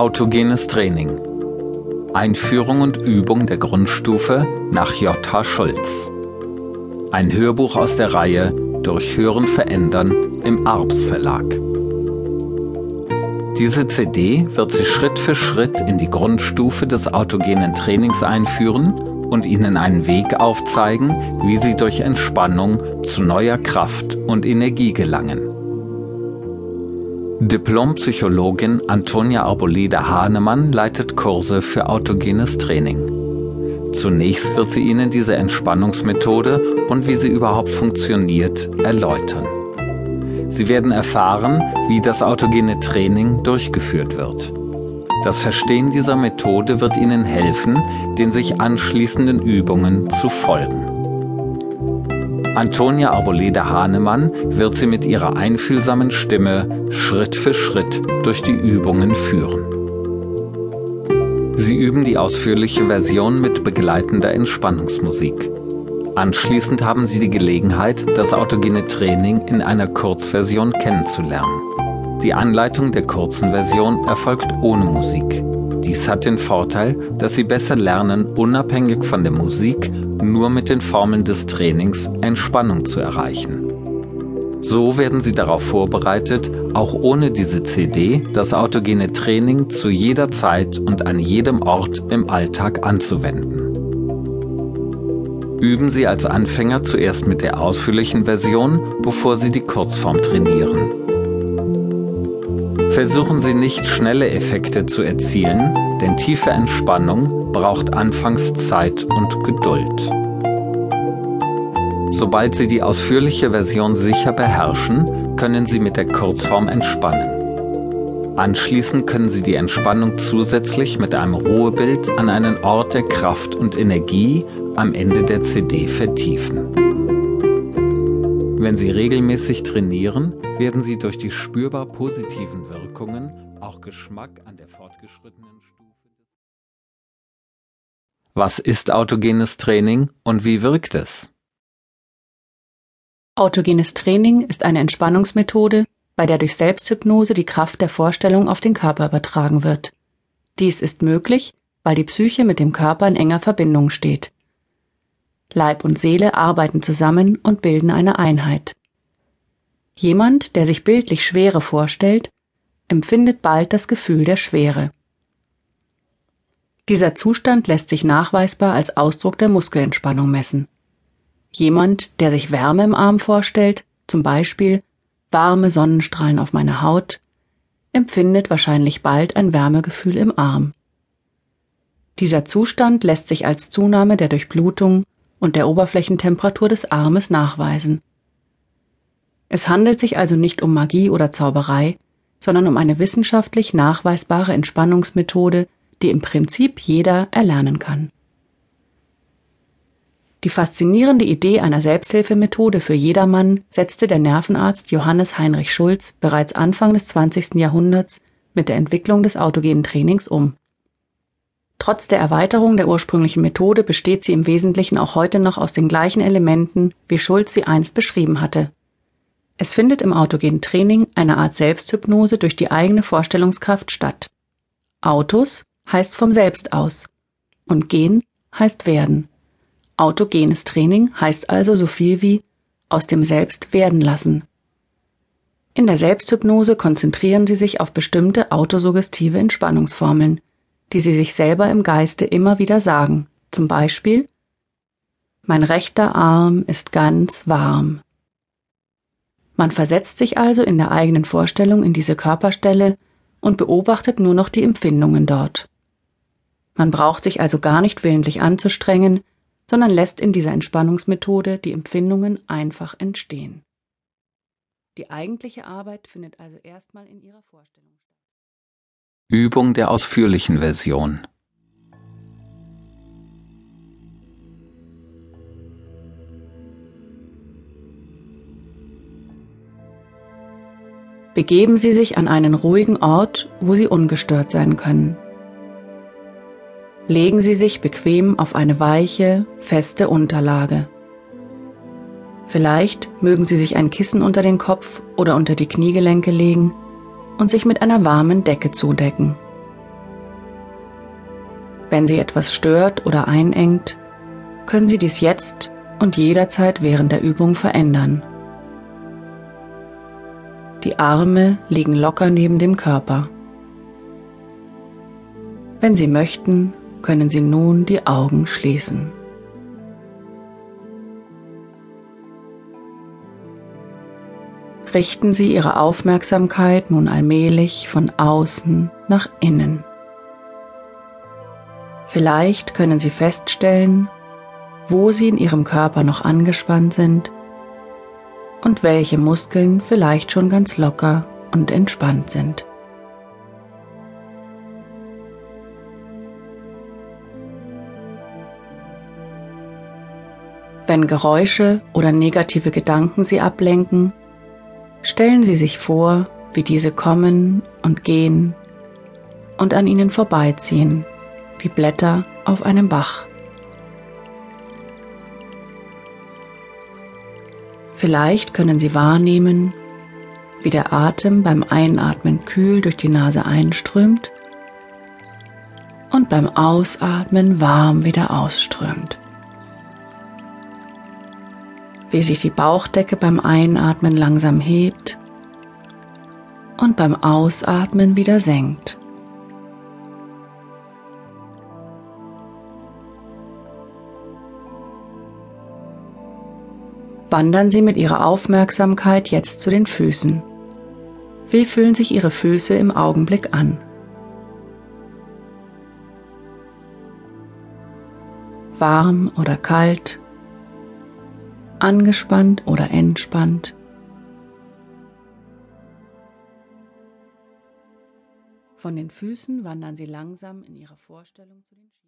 Autogenes Training. Einführung und Übung der Grundstufe nach J.H. Schulz. Ein Hörbuch aus der Reihe Durch Hören verändern im Arps Verlag. Diese CD wird Sie Schritt für Schritt in die Grundstufe des autogenen Trainings einführen und Ihnen einen Weg aufzeigen, wie Sie durch Entspannung zu neuer Kraft und Energie gelangen. Diplompsychologin Antonia Arboleda Hahnemann leitet Kurse für autogenes Training. Zunächst wird sie Ihnen diese Entspannungsmethode und wie sie überhaupt funktioniert erläutern. Sie werden erfahren, wie das autogene Training durchgeführt wird. Das Verstehen dieser Methode wird Ihnen helfen, den sich anschließenden Übungen zu folgen. Antonia Arboleda Hahnemann wird sie mit ihrer einfühlsamen Stimme Schritt für Schritt durch die Übungen führen. Sie üben die ausführliche Version mit begleitender Entspannungsmusik. Anschließend haben Sie die Gelegenheit, das autogene Training in einer Kurzversion kennenzulernen. Die Anleitung der kurzen Version erfolgt ohne Musik. Dies hat den Vorteil, dass Sie besser lernen, unabhängig von der Musik nur mit den Formeln des Trainings Entspannung zu erreichen. So werden Sie darauf vorbereitet, auch ohne diese CD das autogene Training zu jeder Zeit und an jedem Ort im Alltag anzuwenden. Üben Sie als Anfänger zuerst mit der ausführlichen Version, bevor Sie die Kurzform trainieren. Versuchen Sie nicht schnelle Effekte zu erzielen, denn tiefe Entspannung braucht anfangs Zeit und Geduld. Sobald Sie die ausführliche Version sicher beherrschen, können Sie mit der Kurzform entspannen. Anschließend können Sie die Entspannung zusätzlich mit einem Ruhebild an einen Ort der Kraft und Energie am Ende der CD vertiefen. Wenn Sie regelmäßig trainieren, werden Sie durch die spürbar positiven Wirkungen auch Geschmack an der fortgeschrittenen Stufe. Was ist autogenes Training und wie wirkt es? Autogenes Training ist eine Entspannungsmethode, bei der durch Selbsthypnose die Kraft der Vorstellung auf den Körper übertragen wird. Dies ist möglich, weil die Psyche mit dem Körper in enger Verbindung steht. Leib und Seele arbeiten zusammen und bilden eine Einheit. Jemand, der sich bildlich Schwere vorstellt, empfindet bald das Gefühl der Schwere. Dieser Zustand lässt sich nachweisbar als Ausdruck der Muskelentspannung messen. Jemand, der sich Wärme im Arm vorstellt, zum Beispiel warme Sonnenstrahlen auf meiner Haut, empfindet wahrscheinlich bald ein Wärmegefühl im Arm. Dieser Zustand lässt sich als Zunahme der Durchblutung und der Oberflächentemperatur des Armes nachweisen. Es handelt sich also nicht um Magie oder Zauberei, sondern um eine wissenschaftlich nachweisbare Entspannungsmethode, die im Prinzip jeder erlernen kann. Die faszinierende Idee einer Selbsthilfemethode für jedermann setzte der Nervenarzt Johannes Heinrich Schulz bereits Anfang des 20. Jahrhunderts mit der Entwicklung des autogenen Trainings um. Trotz der Erweiterung der ursprünglichen Methode besteht sie im Wesentlichen auch heute noch aus den gleichen Elementen, wie Schulz sie einst beschrieben hatte. Es findet im autogenen Training eine Art Selbsthypnose durch die eigene Vorstellungskraft statt. Autos heißt vom Selbst aus und gehen heißt werden. Autogenes Training heißt also so viel wie aus dem Selbst werden lassen. In der Selbsthypnose konzentrieren Sie sich auf bestimmte autosuggestive Entspannungsformeln, die Sie sich selber im Geiste immer wieder sagen. Zum Beispiel Mein rechter Arm ist ganz warm. Man versetzt sich also in der eigenen Vorstellung in diese Körperstelle und beobachtet nur noch die Empfindungen dort. Man braucht sich also gar nicht willentlich anzustrengen, sondern lässt in dieser Entspannungsmethode die Empfindungen einfach entstehen. Die eigentliche Arbeit findet also erstmal in Ihrer Vorstellung statt. Übung der ausführlichen Version Begeben Sie sich an einen ruhigen Ort, wo Sie ungestört sein können. Legen Sie sich bequem auf eine weiche, feste Unterlage. Vielleicht mögen Sie sich ein Kissen unter den Kopf oder unter die Kniegelenke legen und sich mit einer warmen Decke zudecken. Wenn Sie etwas stört oder einengt, können Sie dies jetzt und jederzeit während der Übung verändern. Die Arme liegen locker neben dem Körper. Wenn Sie möchten, können Sie nun die Augen schließen. Richten Sie Ihre Aufmerksamkeit nun allmählich von außen nach innen. Vielleicht können Sie feststellen, wo Sie in Ihrem Körper noch angespannt sind und welche Muskeln vielleicht schon ganz locker und entspannt sind. Wenn Geräusche oder negative Gedanken Sie ablenken, stellen Sie sich vor, wie diese kommen und gehen und an Ihnen vorbeiziehen, wie Blätter auf einem Bach. Vielleicht können Sie wahrnehmen, wie der Atem beim Einatmen kühl durch die Nase einströmt und beim Ausatmen warm wieder ausströmt. Wie sich die Bauchdecke beim Einatmen langsam hebt und beim Ausatmen wieder senkt. Wandern Sie mit Ihrer Aufmerksamkeit jetzt zu den Füßen. Wie fühlen sich Ihre Füße im Augenblick an? Warm oder kalt? Angespannt oder entspannt? Von den Füßen wandern Sie langsam in Ihre Vorstellung zu den